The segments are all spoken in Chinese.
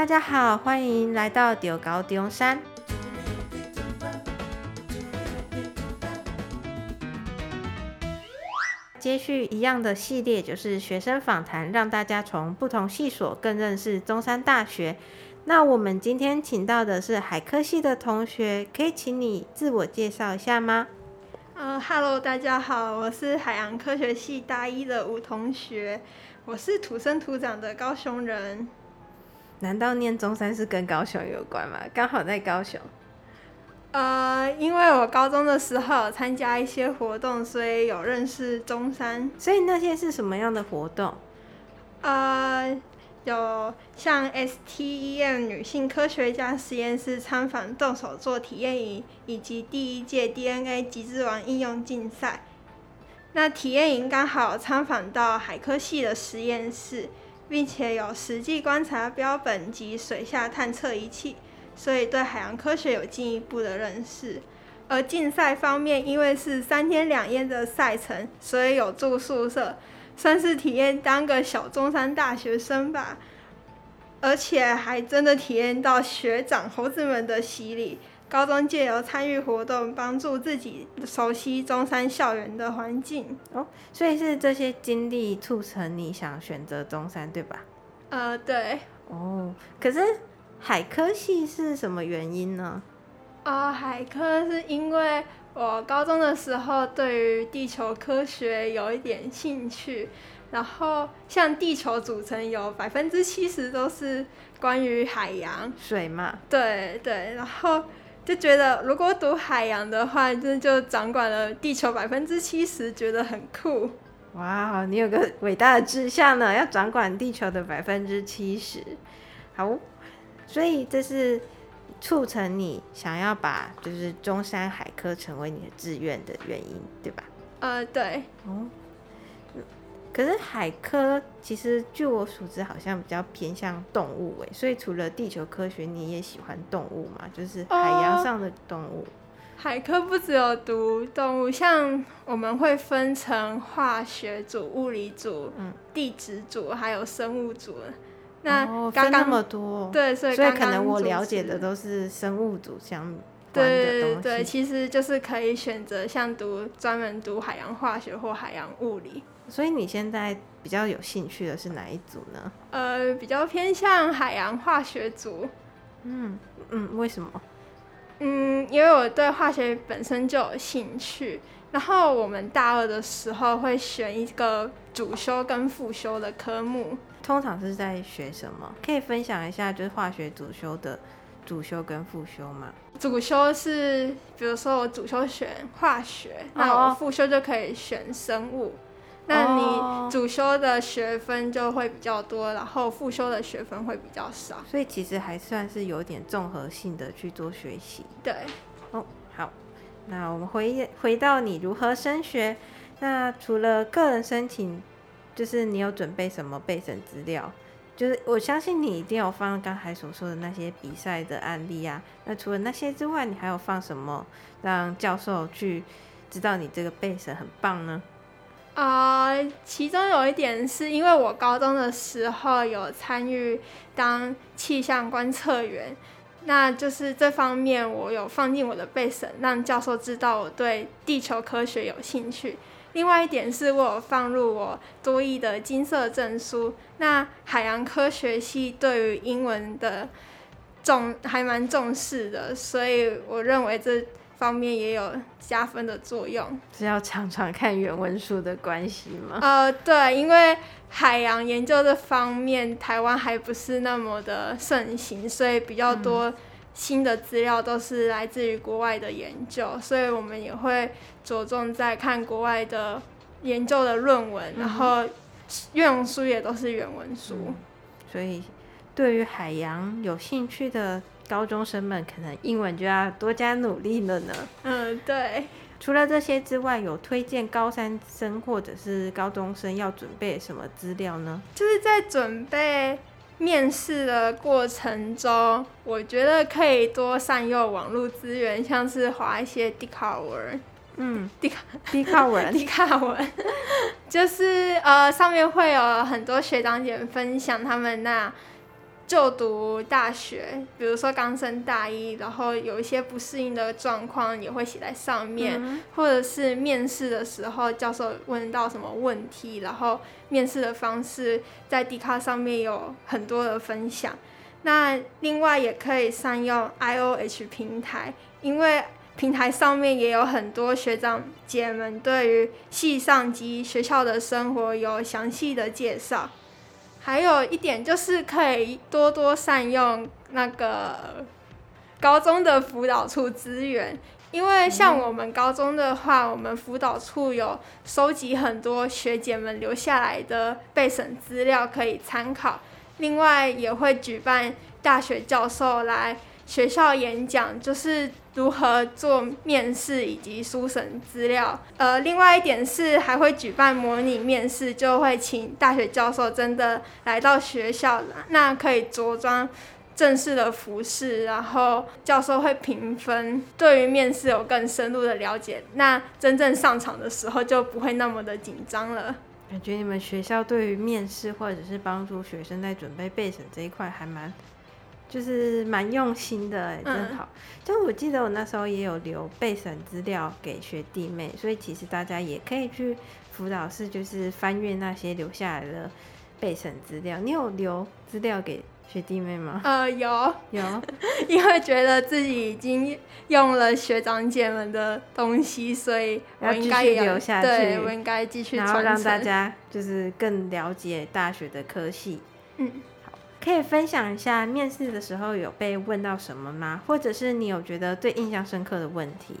大家好，欢迎来到中猴中山。接续一样的系列，就是学生访谈，让大家从不同系所更认识中山大学。那我们今天请到的是海科系的同学，可以请你自我介绍一下吗？呃哈喽，大家好，我是海洋科学系大一的吴同学，我是土生土长的高雄人。难道念中山是跟高雄有关吗？刚好在高雄。呃，因为我高中的时候有参加一些活动，所以有认识中山。所以那些是什么样的活动？呃，有像 STEM 女性科学家实验室参访动手做体验营，以及第一届 DNA 极致王应用竞赛。那体验营刚好参访到海科系的实验室，并且有实际观察标本及水下探测仪器。所以对海洋科学有进一步的认识，而竞赛方面，因为是三天两夜的赛程，所以有住宿舍，算是体验当个小中山大学生吧。而且还真的体验到学长猴子们的洗礼。高中借由参与活动，帮助自己熟悉中山校园的环境。哦，所以是这些经历促成你想选择中山，对吧？呃，对。哦，可是。海科系是什么原因呢？啊、呃，海科是因为我高中的时候对于地球科学有一点兴趣，然后像地球组成有百分之七十都是关于海洋水嘛。对对，然后就觉得如果读海洋的话，就就掌管了地球百分之七十，觉得很酷。哇，你有个伟大的志向呢，要掌管地球的百分之七十，好。所以这是促成你想要把就是中山海科成为你的志愿的原因，对吧？呃，对。哦。可是海科其实据我所知，好像比较偏向动物诶，所以除了地球科学，你也喜欢动物嘛？就是海洋上的动物。哦，海科不只有读动物，像我们会分成化学组、物理组、嗯、地质组，还有生物组。那刚刚、哦、那么多，对，所以所以可能我了解的都是生物组相。对对对，其实就是可以选择像读专门读海洋化学或海洋物理。所以你现在比较有兴趣的是哪一组呢？呃，比较偏向海洋化学组。嗯嗯，为什么？嗯，因为我对化学本身就有兴趣。然后我们大二的时候会选一个主修跟副修的科目。通常是在学什么？可以分享一下，就是化学主修的主修跟副修嘛？主修是，比如说我主修选化学，哦、那我副修就可以选生物。那你主修的学分就会比较多，然后副修的学分会比较少。所以其实还算是有点综合性的去做学习。对。哦，好。那我们回回到你如何升学？那除了个人申请。就是你有准备什么备审资料？就是我相信你一定有放刚才所说的那些比赛的案例啊。那除了那些之外，你还有放什么让教授去知道你这个背审很棒呢？啊、其中有一点是因为我高中的时候有参与当气象观测员，那就是这方面我有放进我的背审，让教授知道我对地球科学有兴趣。另外一点是我有放入我多益的金色证书。那海洋科学系对于英文的重还蛮重视的，所以我认为这方面也有加分的作用。是要常常看原文书的关系吗？呃，对，因为海洋研究这方面台湾还不是那么的盛行，所以比较多。嗯新的资料都是来自于国外的研究，所以我们也会着重在看国外的研究的论文，嗯、然后运用书也都是原文书。嗯、所以，对于海洋有兴趣的高中生们，可能英文就要多加努力了呢。嗯，对。除了这些之外，有推荐高三生或者是高中生要准备什么资料呢？就是在准备。面试的过程中，我觉得可以多善用网络资源，像是划一些 D 卡文，嗯，D 卡。D 卡文。迪卡文，就是呃上面会有很多学长姐分享他们那就读大学，比如说刚升大一，然后有一些不适应的状况也会写在上面，嗯、或者是面试的时候教授问到什么问题，然后面试的方式在 Dcard 上面有很多的分享。那另外也可以善用 IOH 平台，因为平台上面也有很多学长姐们对于系上及学校的生活有详细的介绍。还有一点就是可以多多善用那个高中的辅导处资源，因为像我们高中的话，我们辅导处有收集很多学姐们留下来的备审资料可以参考。另外也会举办大学教授来学校演讲，就是如何做面试以及书审资料。呃，另外一点是还会举办模拟面试，就会请大学教授真的来到学校，那可以着装正式的服饰，然后教授会评分，对于面试有更深入的了解。那真正上场的时候就不会那么的紧张了。感觉你们学校对于面试或者是帮助学生在准备备审这一块还蛮，就是蛮用心的哎，真好。就我记得我那时候也有留备审资料给学弟妹，所以其实大家也可以去辅导室，就是翻阅那些留下来的备审资料。你有留资料给？学弟妹吗？呃，有有，因为觉得自己已经用了学长姐们的东西，所以我应该留下去。对，我应该继续，然后让大家就是更了解大学的科系。嗯，好，可以分享一下面试的时候有被问到什么吗？或者是你有觉得最印象深刻的问题？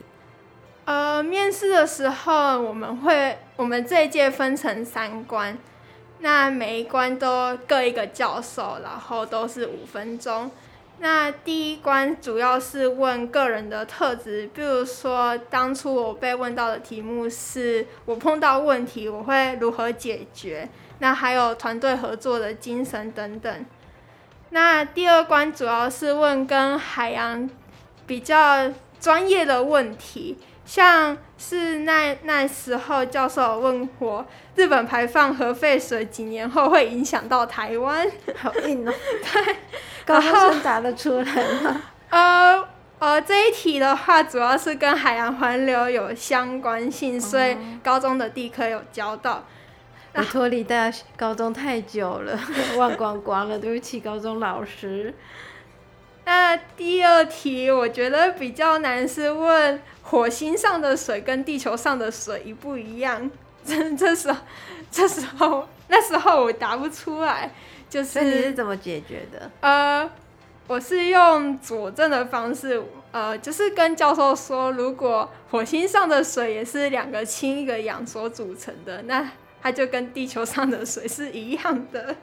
呃，面试的时候我们会，我们这一届分成三关。那每一关都各一个教授，然后都是五分钟。那第一关主要是问个人的特质，比如说当初我被问到的题目是我碰到问题我会如何解决，那还有团队合作的精神等等。那第二关主要是问跟海洋比较专业的问题。像是那那时候教授问我，日本排放核废水几年后会影响到台湾，好硬哦。对，高中生答得出来吗？呃呃，这一题的话主要是跟海洋环流有相关性，所以高中的地科有教到。我脱离大学高中太久了，忘光光了，对不起高中老师。那第二题我觉得比较难，是问火星上的水跟地球上的水一不一样？这这时候，这时候那时候我答不出来，就是你是怎么解决的？呃，我是用佐证的方式，呃，就是跟教授说，如果火星上的水也是两个氢一个氧所组成的，那它就跟地球上的水是一样的。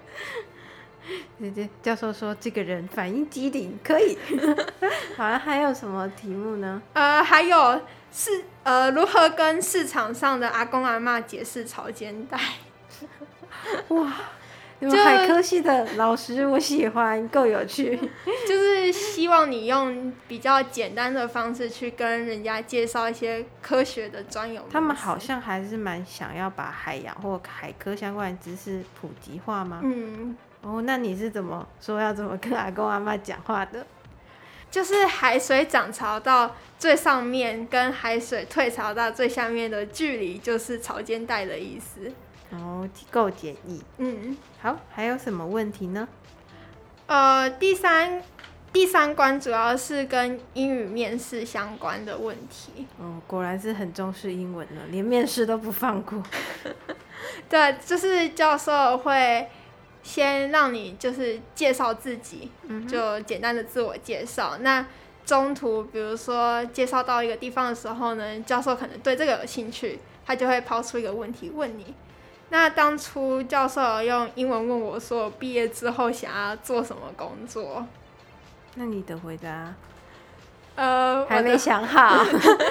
姐姐教授说：“这个人反应机灵，可以。”好了，还有什么题目呢？呃，还有是呃，如何跟市场上的阿公阿妈解释潮间带？哇，你们海科系的老师我喜欢，够有趣。就是希望你用比较简单的方式去跟人家介绍一些科学的专有。他们好像还是蛮想要把海洋或海科相关的知识普及化吗？嗯。哦，那你是怎么说要怎么跟阿公阿妈讲话的？就是海水涨潮到最上面，跟海水退潮到最下面的距离，就是潮间带的意思。哦，够简易。嗯，好，还有什么问题呢？呃，第三第三关主要是跟英语面试相关的问题。哦，果然是很重视英文呢，连面试都不放过。对，就是教授会。先让你就是介绍自己，就简单的自我介绍。嗯、那中途比如说介绍到一个地方的时候呢，教授可能对这个有兴趣，他就会抛出一个问题问你。那当初教授用英文问我说，我毕业之后想要做什么工作？那你的回答？呃，还没想好。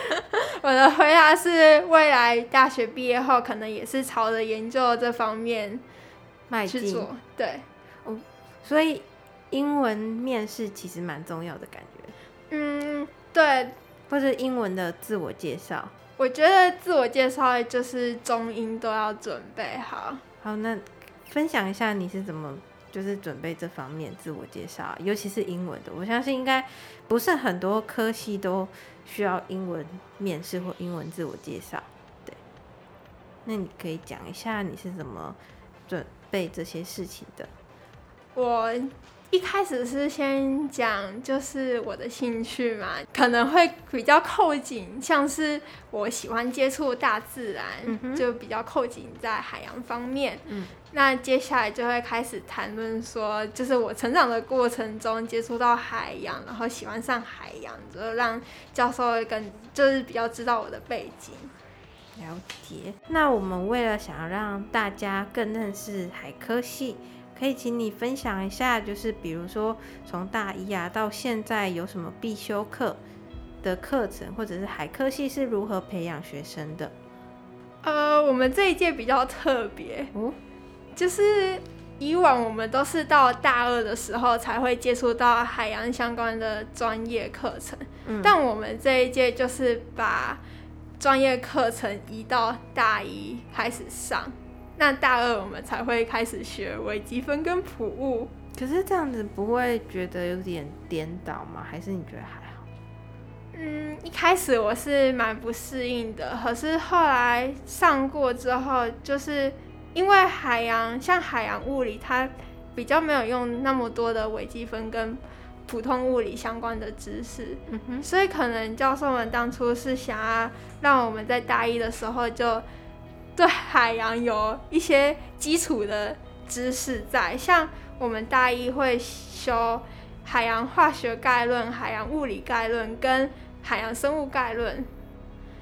我的回答是，未来大学毕业后可能也是朝着研究这方面。迈进，对，哦，所以英文面试其实蛮重要的感觉。嗯，对，或者英文的自我介绍，我觉得自我介绍就是中英都要准备好。好，那分享一下你是怎么就是准备这方面自我介绍，尤其是英文的。我相信应该不是很多科系都需要英文面试或英文自我介绍。对，那你可以讲一下你是怎么准备这些事情的？我。一开始是先讲，就是我的兴趣嘛，可能会比较扣紧，像是我喜欢接触大自然，嗯、就比较扣紧在海洋方面。嗯，那接下来就会开始谈论说，就是我成长的过程中接触到海洋，然后喜欢上海洋，就让教授跟就是比较知道我的背景。了解。那我们为了想要让大家更认识海科系。可以请你分享一下，就是比如说从大一啊到现在有什么必修课的课程，或者是海科系是如何培养学生的？呃，我们这一届比较特别，哦，就是以往我们都是到大二的时候才会接触到海洋相关的专业课程，嗯，但我们这一届就是把专业课程移到大一开始上。那大二我们才会开始学微积分跟普物，可是这样子不会觉得有点颠倒吗？还是你觉得还好？嗯，一开始我是蛮不适应的，可是后来上过之后，就是因为海洋像海洋物理，它比较没有用那么多的微积分跟普通物理相关的知识，嗯哼，所以可能教授们当初是想要让我们在大一的时候就。对海洋有一些基础的知识在，像我们大一会修海洋化学概论、海洋物理概论跟海洋生物概论，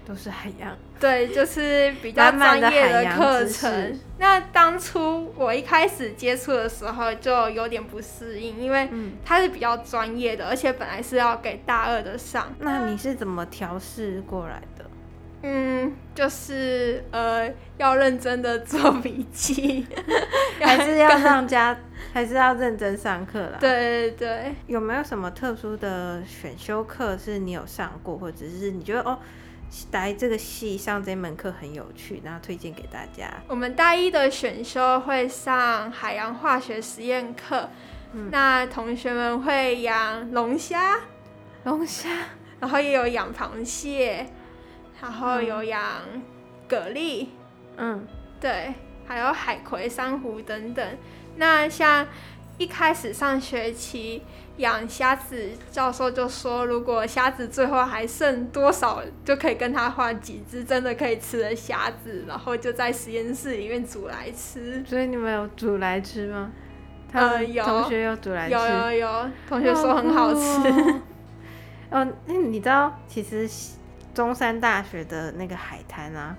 都是海洋。对，就是比较专业的课程。那当初我一开始接触的时候就有点不适应，因为它是比较专业的，而且本来是要给大二的上。那你是怎么调试过来的？嗯，就是呃，要认真的做笔记，还是要上家，还是要认真上课啦。对对对。有没有什么特殊的选修课是你有上过，或者是你觉得哦，来这个系上这门课很有趣，然后推荐给大家？我们大一的选修会上海洋化学实验课，嗯，那同学们会养龙虾，龙虾，然后也有养螃蟹。然后有养蛤蜊，嗯，对，还有海葵、珊瑚等等。那像一开始上学期养虾子，教授就说，如果虾子最后还剩多少，就可以跟他换几只真的可以吃的虾子，然后就在实验室里面煮来吃。所以你们有煮来吃吗？呃，有。同学有煮来吃。有有有，同学说很好吃。哦，那你知道其实。中山大学的那个海滩啊，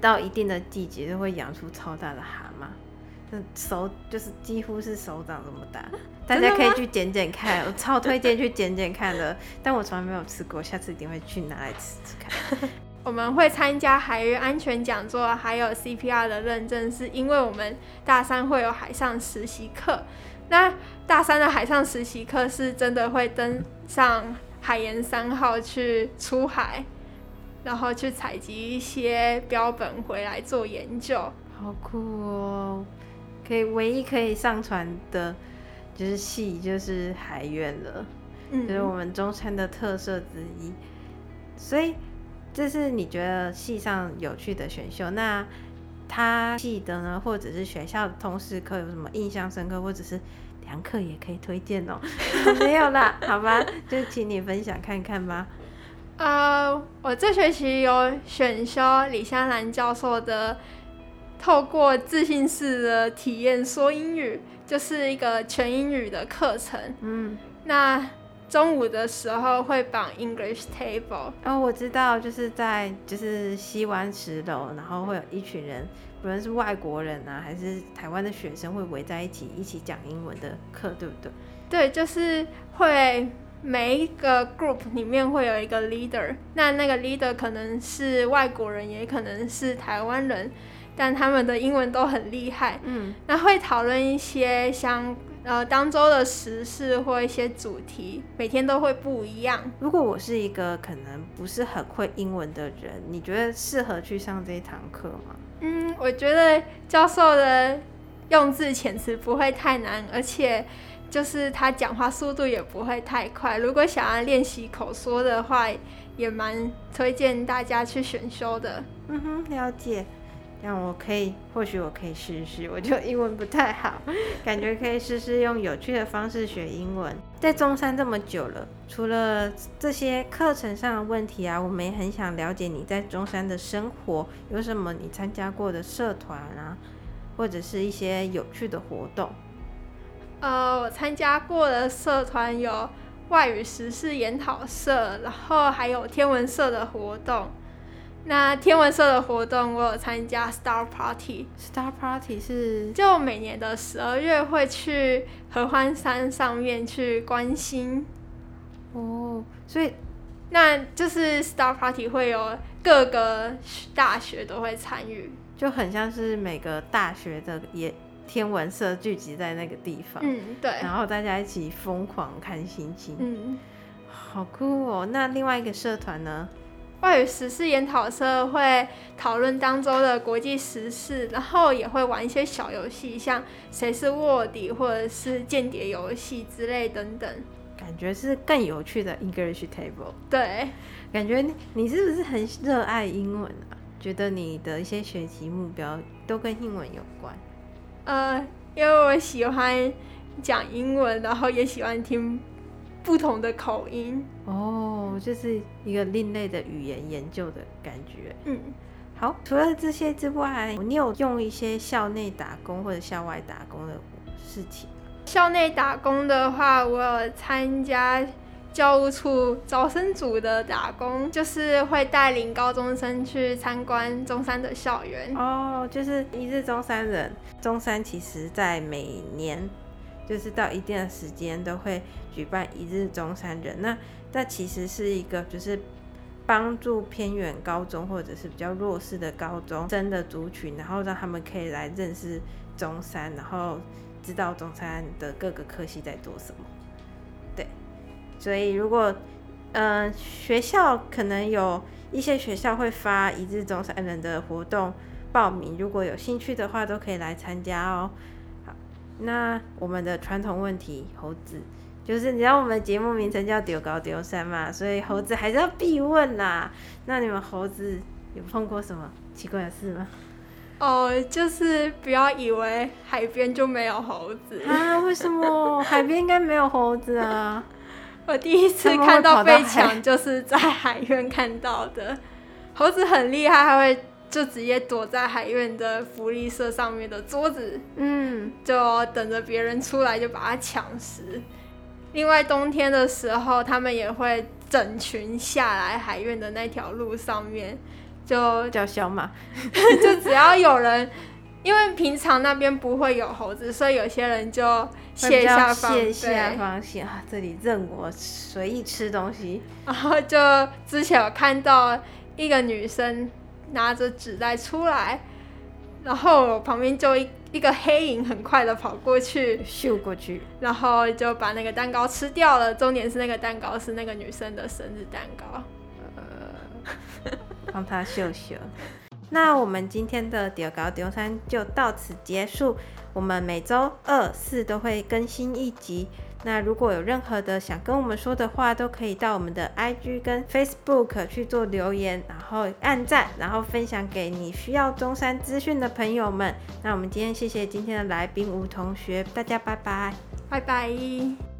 到一定的季节就会养出超大的蛤蟆，手就是几乎是手掌这么大，大家可以去捡捡看，我超推荐去捡捡看的，但我从来没有吃过，下次一定会去拿来吃吃看。我们会参加海域安全讲座，还有 CPR 的认证，是因为我们大三会有海上实习课，那大三的海上实习课是真的会登上。海盐三号去出海，然后去采集一些标本回来做研究，好酷哦！可以唯一可以上传的，就是系就是海院了，嗯，就是我们中山的特色之一。所以这是你觉得系上有趣的选秀？那他系的呢，或者是学校的通识课有什么印象深刻，或者是？堂课也可以推荐哦，没有啦，好吧，就请你分享看看吧。呃，我这学期有选修李香兰教授的《透过自信式的体验说英语》，就是一个全英语的课程。嗯，那中午的时候会绑 English Table。哦，我知道，就是在就是西湾十楼，然后会有一群人。不论是外国人啊，还是台湾的学生，会围在一起一起讲英文的课，对不对？对，就是会每一个 group 里面会有一个 leader，那那个 leader 可能是外国人，也可能是台湾人，但他们的英文都很厉害。嗯，那会讨论一些像呃当周的时事或一些主题，每天都会不一样。如果我是一个可能不是很会英文的人，你觉得适合去上这一堂课吗？嗯，我觉得教授的用字遣词不会太难，而且就是他讲话速度也不会太快。如果想要练习口说的话，也蛮推荐大家去选修的。嗯哼，了解。让我可以，或许我可以试试。我就英文不太好，感觉可以试试用有趣的方式学英文。在中山这么久了，除了这些课程上的问题啊，我们也很想了解你在中山的生活，有什么你参加过的社团啊，或者是一些有趣的活动。呃，我参加过的社团有外语时事研讨社，然后还有天文社的活动。那天文社的活动，我有参加 Star Party。Star Party 是就每年的十二月会去合欢山上面去观星。哦，所以那就是 Star Party 会有各个大学都会参与，就很像是每个大学的也天文社聚集在那个地方。嗯，对。然后大家一起疯狂看星星。嗯，好酷哦。那另外一个社团呢？外语时事研讨社会讨论当周的国际时事，然后也会玩一些小游戏，像谁是卧底或者是间谍游戏之类等等。感觉是更有趣的 English Table。对，感觉你是不是很热爱英文啊？觉得你的一些学习目标都跟英文有关？呃，因为我喜欢讲英文，然后也喜欢听。不同的口音哦，就是一个另类的语言研究的感觉。嗯，好，除了这些之外，你有用一些校内打工或者校外打工的事情？校内打工的话，我有参加教务处招生组的打工，就是会带领高中生去参观中山的校园。哦，就是一日中山人。中山其实在每年。就是到一定的时间都会举办一日中山人，那那其实是一个就是帮助偏远高中或者是比较弱势的高中生的族群，然后让他们可以来认识中山，然后知道中山的各个科系在做什么。对，所以如果嗯、学校可能有一些学校会发一日中山人的活动报名，如果有兴趣的话，都可以来参加哦。那我们的传统问题，猴子就是你知道我们节目名称叫丢高丢山嘛，所以猴子还是要必问啦。那你们猴子有碰过什么奇怪的事吗？哦，就是不要以为海边就没有猴子啊？为什么海边应该没有猴子啊？我第一次看到被抢就是在海院看到的，猴子很厉害，还会。就直接躲在海院的福利社上面的桌子，嗯，就等着别人出来就把它抢食。另外冬天的时候，他们也会整群下来海院的那条路上面，就叫小马，就只要有人，因为平常那边不会有猴子，所以有些人就卸下卸下防线啊，这里任我随意吃东西。然后就之前有看到一个女生。拿着纸袋出来，然后旁边就一一个黑影很快的跑过去，咻过去，然后就把那个蛋糕吃掉了。重点是那个蛋糕是那个女生的生日蛋糕，呃，帮她秀秀。那我们今天的丢高丢三就到此结束。我们每周二、四都会更新一集。那如果有任何的想跟我们说的话，都可以到我们的 IG 跟 Facebook 去做留言，然后按赞，然后分享给你需要中山资讯的朋友们。那我们今天谢谢今天的来宾吴同学，大家拜拜，拜拜。